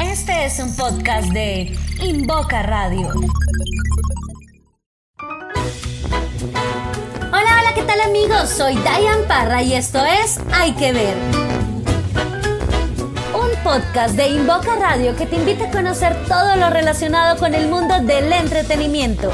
Este es un podcast de Invoca Radio. Hola, hola, ¿qué tal amigos? Soy Diane Parra y esto es Hay que ver. Un podcast de Invoca Radio que te invita a conocer todo lo relacionado con el mundo del entretenimiento.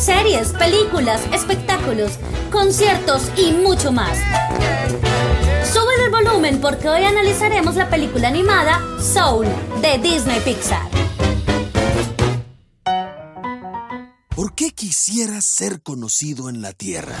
Series, películas, espectáculos, conciertos y mucho más. Sube el volumen porque hoy analizaremos la película animada Soul de Disney Pixar. ¿Por qué quisieras ser conocido en la Tierra?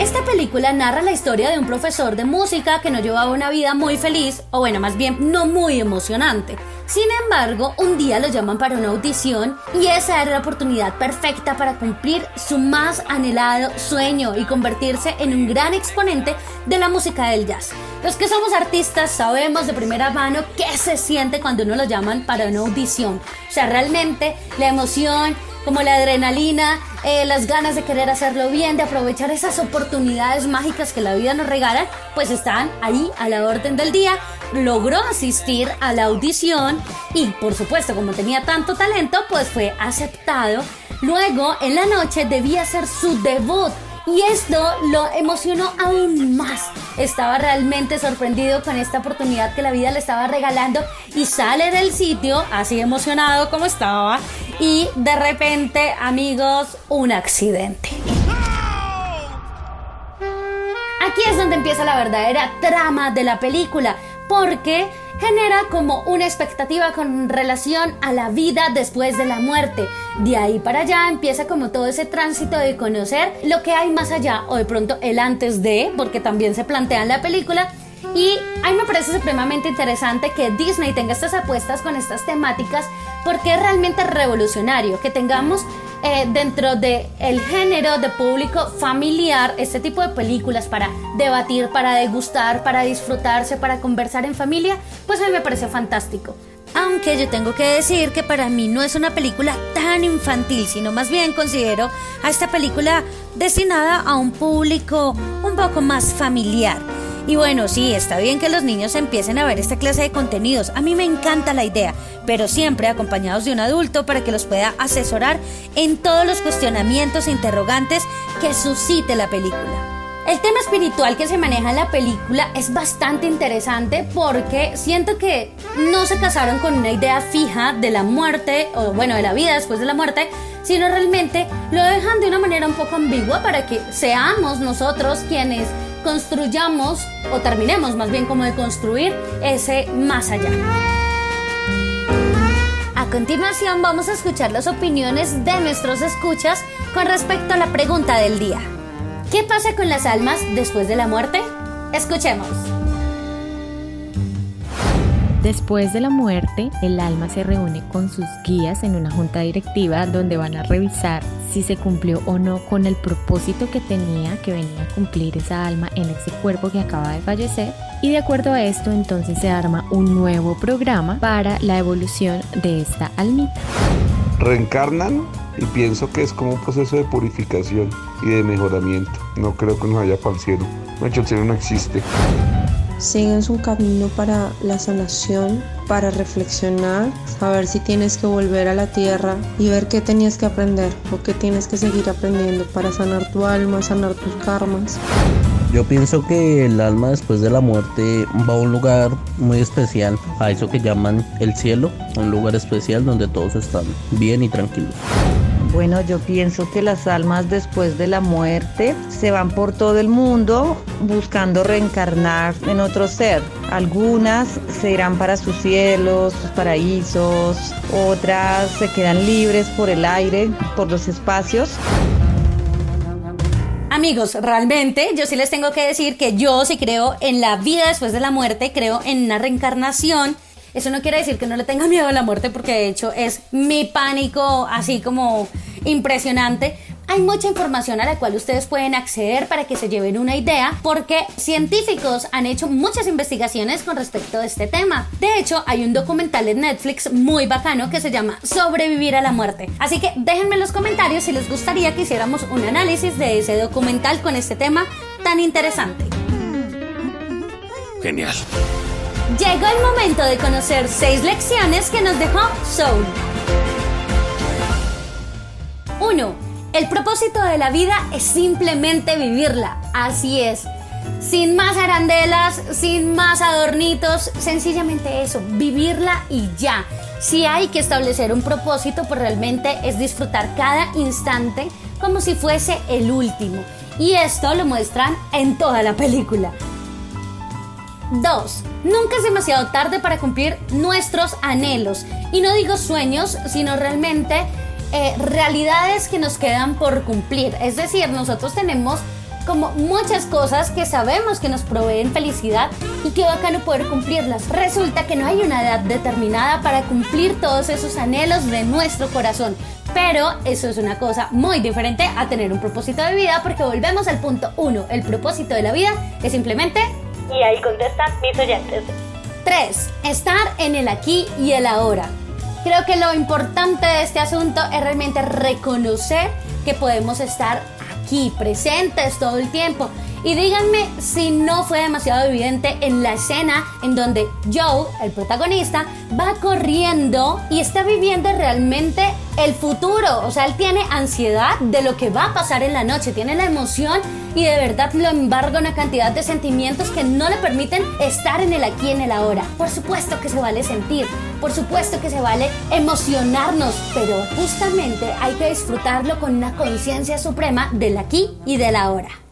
Esta película narra la historia de un profesor de música que no llevaba una vida muy feliz, o bueno, más bien no muy emocionante. Sin embargo, un día lo llaman para una audición y esa era la oportunidad perfecta para cumplir su más anhelado sueño y convertirse en un gran exponente de la música del jazz. Los que somos artistas sabemos de primera mano qué se siente cuando uno lo llaman para una audición. O sea, realmente la emoción, como la adrenalina, eh, las ganas de querer hacerlo bien, de aprovechar esas oportunidades mágicas que la vida nos regala, pues están ahí a la orden del día. Logró asistir a la audición y por supuesto como tenía tanto talento, pues fue aceptado. Luego en la noche debía hacer su debut y esto lo emocionó aún más. Estaba realmente sorprendido con esta oportunidad que la vida le estaba regalando y sale del sitio así emocionado como estaba y de repente, amigos, un accidente. Aquí es donde empieza la verdadera trama de la película, porque genera como una expectativa con relación a la vida después de la muerte. De ahí para allá empieza como todo ese tránsito de conocer lo que hay más allá o de pronto el antes de, porque también se plantea en la película. Y a mí me parece supremamente interesante que Disney tenga estas apuestas con estas temáticas porque es realmente revolucionario que tengamos eh, dentro del el género de público familiar este tipo de películas para debatir, para degustar, para disfrutarse, para conversar en familia, pues a mí me parece fantástico. Aunque yo tengo que decir que para mí no es una película tan infantil, sino más bien considero a esta película destinada a un público un poco más familiar. Y bueno, sí, está bien que los niños empiecen a ver esta clase de contenidos. A mí me encanta la idea, pero siempre acompañados de un adulto para que los pueda asesorar en todos los cuestionamientos e interrogantes que suscite la película. El tema espiritual que se maneja en la película es bastante interesante porque siento que no se casaron con una idea fija de la muerte o bueno, de la vida después de la muerte, sino realmente lo dejan de una manera un poco ambigua para que seamos nosotros quienes construyamos o terminemos más bien como de construir ese más allá. A continuación vamos a escuchar las opiniones de nuestros escuchas con respecto a la pregunta del día. ¿Qué pasa con las almas después de la muerte? Escuchemos. Después de la muerte, el alma se reúne con sus guías en una junta directiva donde van a revisar si se cumplió o no con el propósito que tenía que venía a cumplir esa alma en ese cuerpo que acaba de fallecer. Y de acuerdo a esto, entonces se arma un nuevo programa para la evolución de esta almita. Reencarnan y pienso que es como un proceso de purificación y de mejoramiento. No creo que nos vaya para el cielo. El cielo no existe siguen su camino para la sanación, para reflexionar, saber si tienes que volver a la tierra y ver qué tenías que aprender o qué tienes que seguir aprendiendo para sanar tu alma, sanar tus karmas. Yo pienso que el alma después de la muerte va a un lugar muy especial, a eso que llaman el cielo, un lugar especial donde todos están bien y tranquilos. Bueno, yo pienso que las almas después de la muerte se van por todo el mundo buscando reencarnar en otro ser. Algunas se irán para sus cielos, sus paraísos, otras se quedan libres por el aire, por los espacios. Amigos, realmente yo sí les tengo que decir que yo sí creo en la vida después de la muerte, creo en una reencarnación eso no quiere decir que no le tenga miedo a la muerte, porque de hecho es mi pánico así como impresionante. Hay mucha información a la cual ustedes pueden acceder para que se lleven una idea, porque científicos han hecho muchas investigaciones con respecto a este tema. De hecho, hay un documental en Netflix muy bacano que se llama Sobrevivir a la muerte. Así que déjenme en los comentarios si les gustaría que hiciéramos un análisis de ese documental con este tema tan interesante. Genial. Llegó el momento de conocer seis lecciones que nos dejó Soul. 1. El propósito de la vida es simplemente vivirla. Así es. Sin más arandelas, sin más adornitos, sencillamente eso, vivirla y ya. Si hay que establecer un propósito, pues realmente es disfrutar cada instante como si fuese el último. Y esto lo muestran en toda la película. 2. Nunca es demasiado tarde para cumplir nuestros anhelos. Y no digo sueños, sino realmente eh, realidades que nos quedan por cumplir. Es decir, nosotros tenemos como muchas cosas que sabemos que nos proveen felicidad y que bacano poder cumplirlas. Resulta que no hay una edad determinada para cumplir todos esos anhelos de nuestro corazón. Pero eso es una cosa muy diferente a tener un propósito de vida porque volvemos al punto 1. El propósito de la vida es simplemente... Y ahí contestan mis oyentes. 3. Estar en el aquí y el ahora. Creo que lo importante de este asunto es realmente reconocer que podemos estar aquí, presentes todo el tiempo. Y díganme si no fue demasiado evidente en la escena en donde Joe, el protagonista, va corriendo y está viviendo realmente el futuro. O sea, él tiene ansiedad de lo que va a pasar en la noche, tiene la emoción y de verdad lo embarga una cantidad de sentimientos que no le permiten estar en el aquí en el ahora. Por supuesto que se vale sentir, por supuesto que se vale emocionarnos, pero justamente hay que disfrutarlo con una conciencia suprema del aquí y del ahora.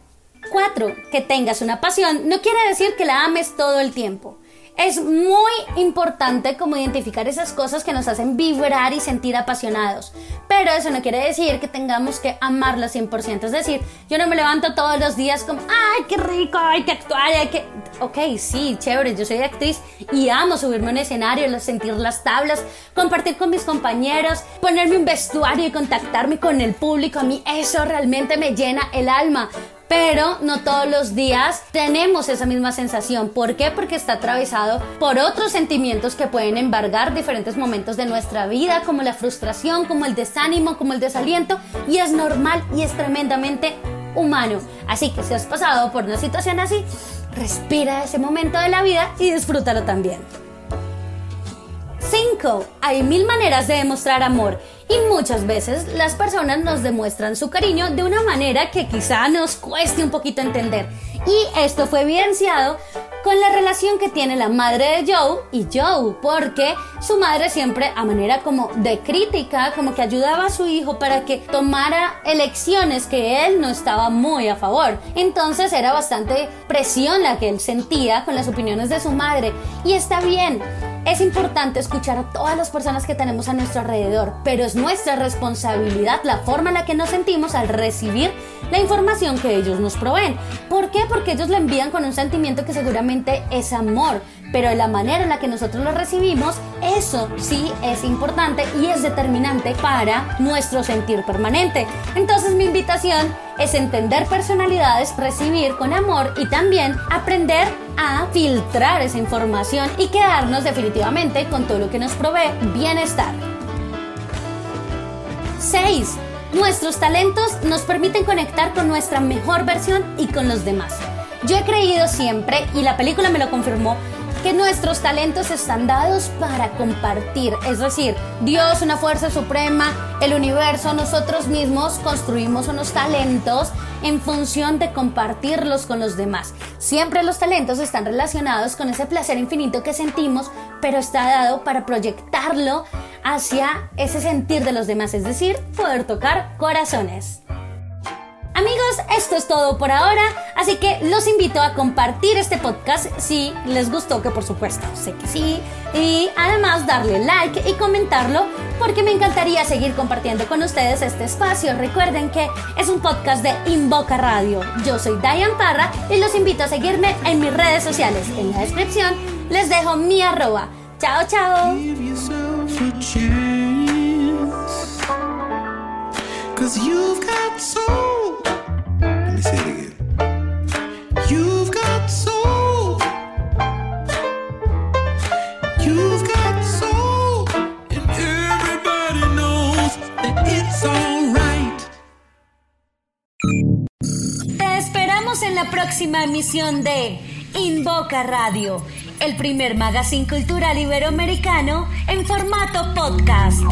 4. Que tengas una pasión no quiere decir que la ames todo el tiempo. Es muy importante como identificar esas cosas que nos hacen vibrar y sentir apasionados. Pero eso no quiere decir que tengamos que amarla 100%. Es decir, yo no me levanto todos los días como, ay, qué rico, hay que actuar, hay que... Ok, sí, chévere, yo soy actriz y amo subirme a un escenario, sentir las tablas, compartir con mis compañeros, ponerme un vestuario y contactarme con el público. A mí eso realmente me llena el alma pero no todos los días tenemos esa misma sensación. ¿Por qué? Porque está atravesado por otros sentimientos que pueden embargar diferentes momentos de nuestra vida, como la frustración, como el desánimo, como el desaliento, y es normal y es tremendamente humano. Así que si has pasado por una situación así, respira ese momento de la vida y disfrútalo también. 5. Hay mil maneras de demostrar amor y muchas veces las personas nos demuestran su cariño de una manera que quizá nos cueste un poquito entender. Y esto fue evidenciado con la relación que tiene la madre de Joe y Joe, porque su madre siempre a manera como de crítica, como que ayudaba a su hijo para que tomara elecciones que él no estaba muy a favor. Entonces era bastante presión la que él sentía con las opiniones de su madre. Y está bien, es importante escuchar a todas las personas que tenemos a nuestro alrededor, pero es nuestra responsabilidad la forma en la que nos sentimos al recibir la información que ellos nos proveen. ¿Por qué? Porque ellos la envían con un sentimiento que seguramente es amor, pero la manera en la que nosotros lo recibimos, eso sí es importante y es determinante para nuestro sentir permanente. Entonces mi invitación es entender personalidades, recibir con amor y también aprender a filtrar esa información y quedarnos definitivamente con todo lo que nos provee bienestar. 6. Nuestros talentos nos permiten conectar con nuestra mejor versión y con los demás. Yo he creído siempre, y la película me lo confirmó, que nuestros talentos están dados para compartir. Es decir, Dios, una fuerza suprema, el universo, nosotros mismos construimos unos talentos en función de compartirlos con los demás. Siempre los talentos están relacionados con ese placer infinito que sentimos, pero está dado para proyectarlo hacia ese sentir de los demás, es decir, poder tocar corazones. Amigos, esto es todo por ahora, así que los invito a compartir este podcast si les gustó, que por supuesto sé que sí, y además darle like y comentarlo porque me encantaría seguir compartiendo con ustedes este espacio. Recuerden que es un podcast de Invoca Radio. Yo soy Diane Parra y los invito a seguirme en mis redes sociales. En la descripción les dejo mi arroba. Chao, chao. Emisión de Invoca Radio, el primer magazine cultural iberoamericano en formato podcast.